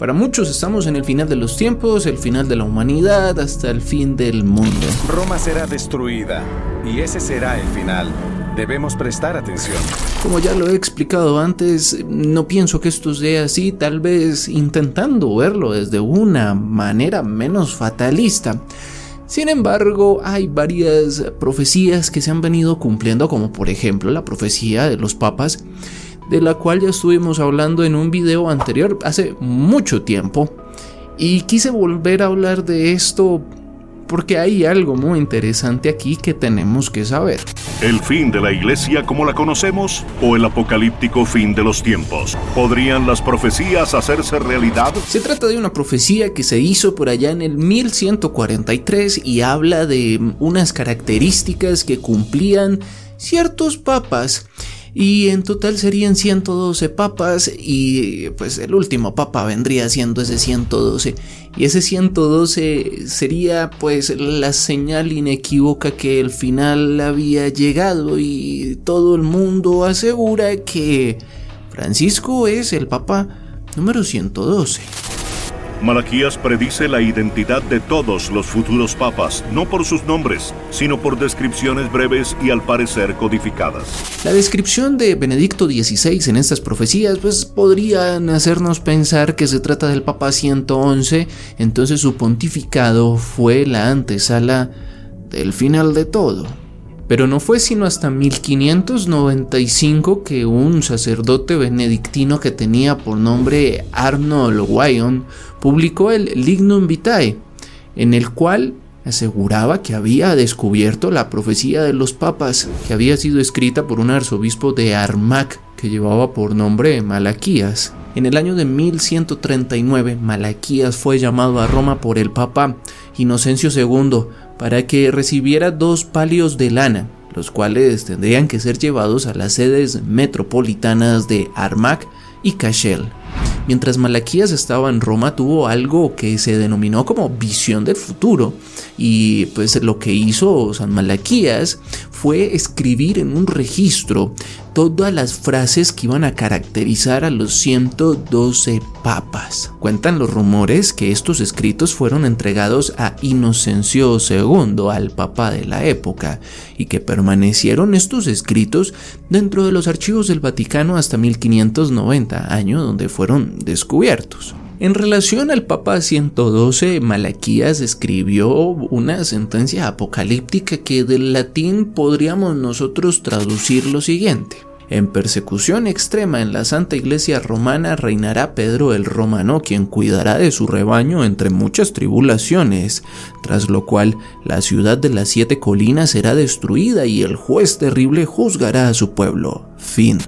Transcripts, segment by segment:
Para muchos estamos en el final de los tiempos, el final de la humanidad, hasta el fin del mundo. Roma será destruida y ese será el final. Debemos prestar atención. Como ya lo he explicado antes, no pienso que esto sea así, tal vez intentando verlo desde una manera menos fatalista. Sin embargo, hay varias profecías que se han venido cumpliendo, como por ejemplo la profecía de los papas de la cual ya estuvimos hablando en un video anterior hace mucho tiempo. Y quise volver a hablar de esto porque hay algo muy interesante aquí que tenemos que saber. ¿El fin de la iglesia como la conocemos o el apocalíptico fin de los tiempos? ¿Podrían las profecías hacerse realidad? Se trata de una profecía que se hizo por allá en el 1143 y habla de unas características que cumplían ciertos papas y en total serían 112 papas y pues el último papa vendría siendo ese 112 y ese 112 sería pues la señal inequívoca que el final había llegado y todo el mundo asegura que Francisco es el papa número 112. Malaquías predice la identidad de todos los futuros papas, no por sus nombres, sino por descripciones breves y al parecer codificadas. La descripción de Benedicto XVI en estas profecías pues podrían hacernos pensar que se trata del Papa 111, entonces su pontificado fue la antesala del final de todo. Pero no fue sino hasta 1595 que un sacerdote benedictino que tenía por nombre Arnold Wyon publicó el Lignum Vitae, en el cual aseguraba que había descubierto la profecía de los papas, que había sido escrita por un arzobispo de Armac que llevaba por nombre Malaquías. En el año de 1139, Malaquías fue llamado a Roma por el Papa Inocencio II para que recibiera dos palios de lana, los cuales tendrían que ser llevados a las sedes metropolitanas de Armac y Cashel. Mientras Malaquías estaba en Roma tuvo algo que se denominó como visión del futuro y pues lo que hizo San Malaquías fue escribir en un registro todas las frases que iban a caracterizar a los 112 papas. Cuentan los rumores que estos escritos fueron entregados a Inocencio II, al papa de la época, y que permanecieron estos escritos dentro de los archivos del Vaticano hasta 1590, año donde fueron descubiertos. En relación al Papa 112, Malaquías escribió una sentencia apocalíptica que del latín podríamos nosotros traducir lo siguiente. En persecución extrema en la Santa Iglesia romana reinará Pedro el Romano, quien cuidará de su rebaño entre muchas tribulaciones, tras lo cual la ciudad de las siete colinas será destruida y el juez terrible juzgará a su pueblo. Fin.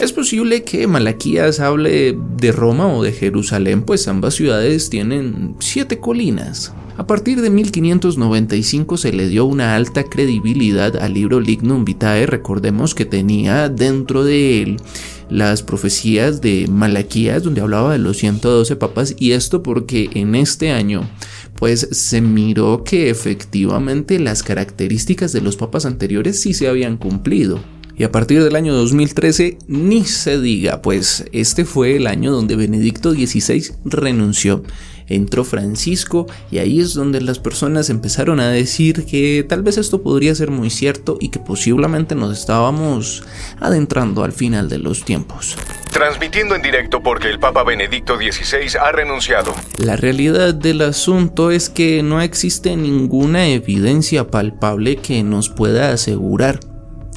Es posible que Malaquías hable de Roma o de Jerusalén, pues ambas ciudades tienen siete colinas. A partir de 1595 se le dio una alta credibilidad al libro Lignum Vitae, recordemos que tenía dentro de él las profecías de Malaquías donde hablaba de los 112 papas y esto porque en este año pues se miró que efectivamente las características de los papas anteriores sí se habían cumplido. Y a partir del año 2013 ni se diga, pues este fue el año donde Benedicto XVI renunció. Entró Francisco y ahí es donde las personas empezaron a decir que tal vez esto podría ser muy cierto y que posiblemente nos estábamos adentrando al final de los tiempos. Transmitiendo en directo porque el Papa Benedicto XVI ha renunciado. La realidad del asunto es que no existe ninguna evidencia palpable que nos pueda asegurar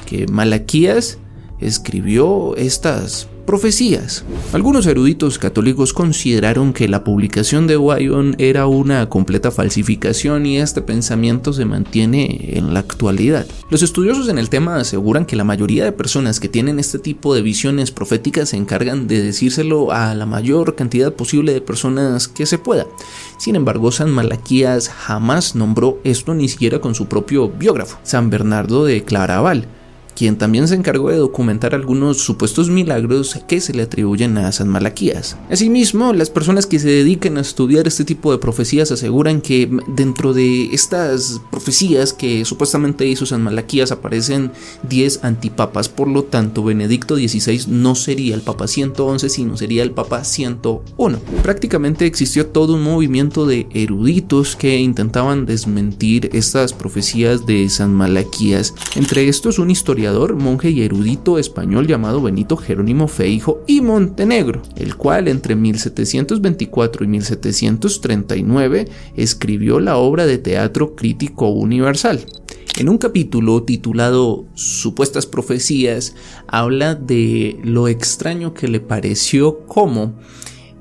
que Malaquías escribió estas profecías. Algunos eruditos católicos consideraron que la publicación de Wyon era una completa falsificación y este pensamiento se mantiene en la actualidad. Los estudiosos en el tema aseguran que la mayoría de personas que tienen este tipo de visiones proféticas se encargan de decírselo a la mayor cantidad posible de personas que se pueda. Sin embargo, San Malaquías jamás nombró esto ni siquiera con su propio biógrafo, San Bernardo de Claraval quien también se encargó de documentar algunos supuestos milagros que se le atribuyen a San Malaquías. Asimismo, las personas que se dedican a estudiar este tipo de profecías aseguran que dentro de estas profecías que supuestamente hizo San Malaquías aparecen 10 antipapas, por lo tanto Benedicto XVI no sería el Papa 111, sino sería el Papa 101. Prácticamente existió todo un movimiento de eruditos que intentaban desmentir estas profecías de San Malaquías. Entre estos un historiador, monje y erudito español llamado Benito Jerónimo Feijo y Montenegro, el cual entre 1724 y 1739 escribió la obra de teatro crítico universal. En un capítulo titulado Supuestas profecías, habla de lo extraño que le pareció cómo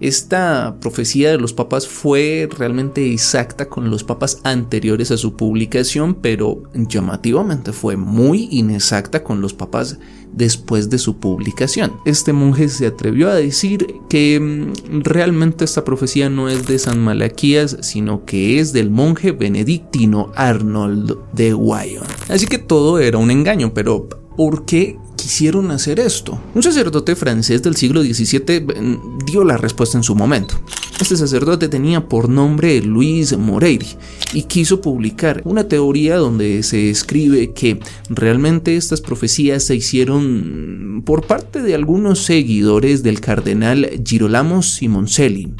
esta profecía de los papas fue realmente exacta con los papas anteriores a su publicación, pero llamativamente fue muy inexacta con los papas después de su publicación. Este monje se atrevió a decir que mm, realmente esta profecía no es de San Malaquías, sino que es del monje benedictino Arnold de Wyon. Así que todo era un engaño, pero ¿por qué quisieron hacer esto? Un sacerdote francés del siglo XVII dio la respuesta en su momento. Este sacerdote tenía por nombre Luis Moreiri y quiso publicar una teoría donde se escribe que realmente estas profecías se hicieron por parte de algunos seguidores del cardenal Girolamo Simoncelli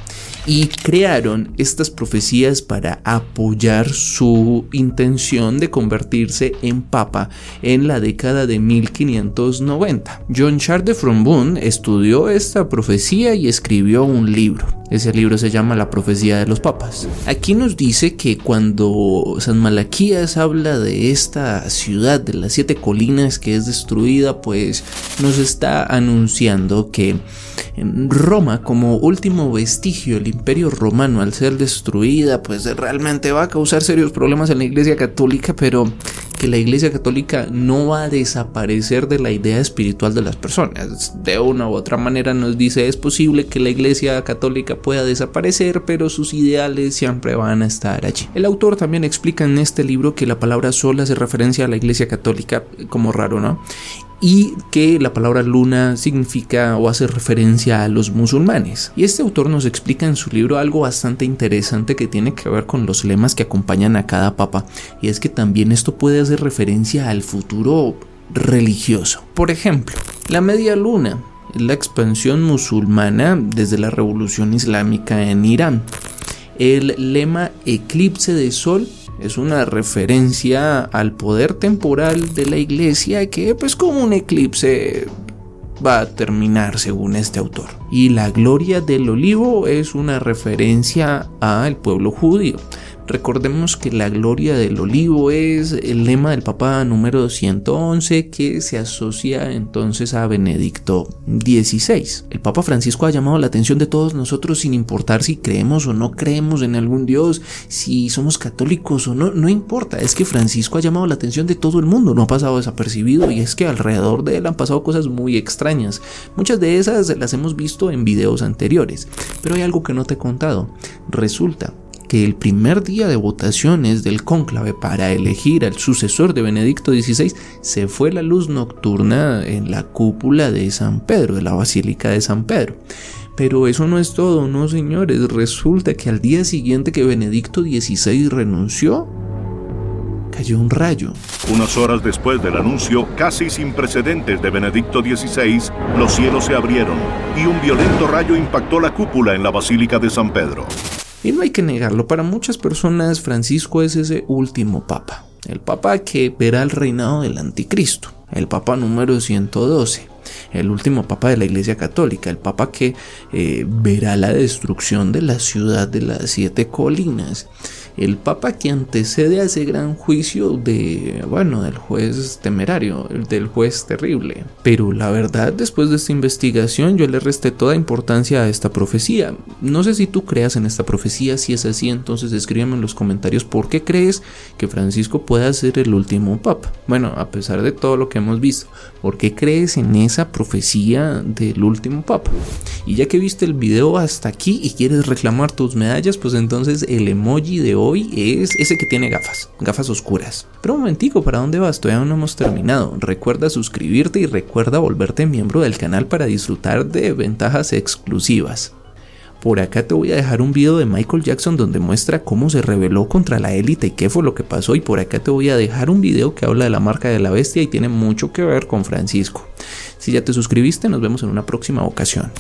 y crearon estas profecías para apoyar su intención de convertirse en papa en la década de 1590. John Charles de Frombun estudió esta profecía y escribió un libro. Ese libro se llama La profecía de los papas. Aquí nos dice que cuando San Malaquías habla de esta ciudad de las siete colinas que es destruida, pues nos está anunciando que Roma como último vestigio el imperio romano al ser destruida pues realmente va a causar serios problemas en la iglesia católica pero que la iglesia católica no va a desaparecer de la idea espiritual de las personas. De una u otra manera nos dice es posible que la iglesia católica pueda desaparecer pero sus ideales siempre van a estar allí. El autor también explica en este libro que la palabra sol hace referencia a la iglesia católica como raro no y que la palabra luna significa o hace referencia a los musulmanes. Y este autor nos explica en su libro algo bastante interesante que tiene que ver con los lemas que acompañan a cada papa, y es que también esto puede hacer referencia al futuro religioso. Por ejemplo, la media luna es la expansión musulmana desde la revolución islámica en Irán. El lema eclipse de sol es una referencia al poder temporal de la iglesia que pues como un eclipse va a terminar según este autor. Y la gloria del olivo es una referencia al pueblo judío. Recordemos que la gloria del olivo es el lema del Papa número 111 que se asocia entonces a Benedicto XVI. El Papa Francisco ha llamado la atención de todos nosotros sin importar si creemos o no creemos en algún Dios, si somos católicos o no, no importa, es que Francisco ha llamado la atención de todo el mundo, no ha pasado desapercibido y es que alrededor de él han pasado cosas muy extrañas. Muchas de esas las hemos visto en videos anteriores, pero hay algo que no te he contado. Resulta el primer día de votaciones del cónclave para elegir al sucesor de Benedicto XVI se fue la luz nocturna en la cúpula de San Pedro, de la Basílica de San Pedro. Pero eso no es todo, no señores, resulta que al día siguiente que Benedicto XVI renunció, cayó un rayo. Unas horas después del anuncio casi sin precedentes de Benedicto XVI, los cielos se abrieron y un violento rayo impactó la cúpula en la Basílica de San Pedro. Y no hay que negarlo, para muchas personas Francisco es ese último papa, el papa que verá el reinado del anticristo, el papa número 112 el último papa de la Iglesia Católica, el papa que eh, verá la destrucción de la ciudad de las siete colinas, el papa que antecede a ese gran juicio de, bueno, del juez temerario, del juez terrible. Pero la verdad, después de esta investigación, yo le resté toda importancia a esta profecía. No sé si tú creas en esta profecía, si es así, entonces escríbeme en los comentarios por qué crees que Francisco pueda ser el último papa. Bueno, a pesar de todo lo que hemos visto, ¿por qué crees en esa profecía del último papa? Y ya que viste el video hasta aquí y quieres reclamar tus medallas, pues entonces el emoji de hoy es ese que tiene gafas, gafas oscuras. Pero un momentico, ¿para dónde vas? Todavía no hemos terminado. Recuerda suscribirte y recuerda volverte miembro del canal para disfrutar de ventajas exclusivas. Por acá te voy a dejar un video de Michael Jackson donde muestra cómo se rebeló contra la élite y qué fue lo que pasó. Y por acá te voy a dejar un video que habla de la marca de la bestia y tiene mucho que ver con Francisco. Si ya te suscribiste, nos vemos en una próxima ocasión.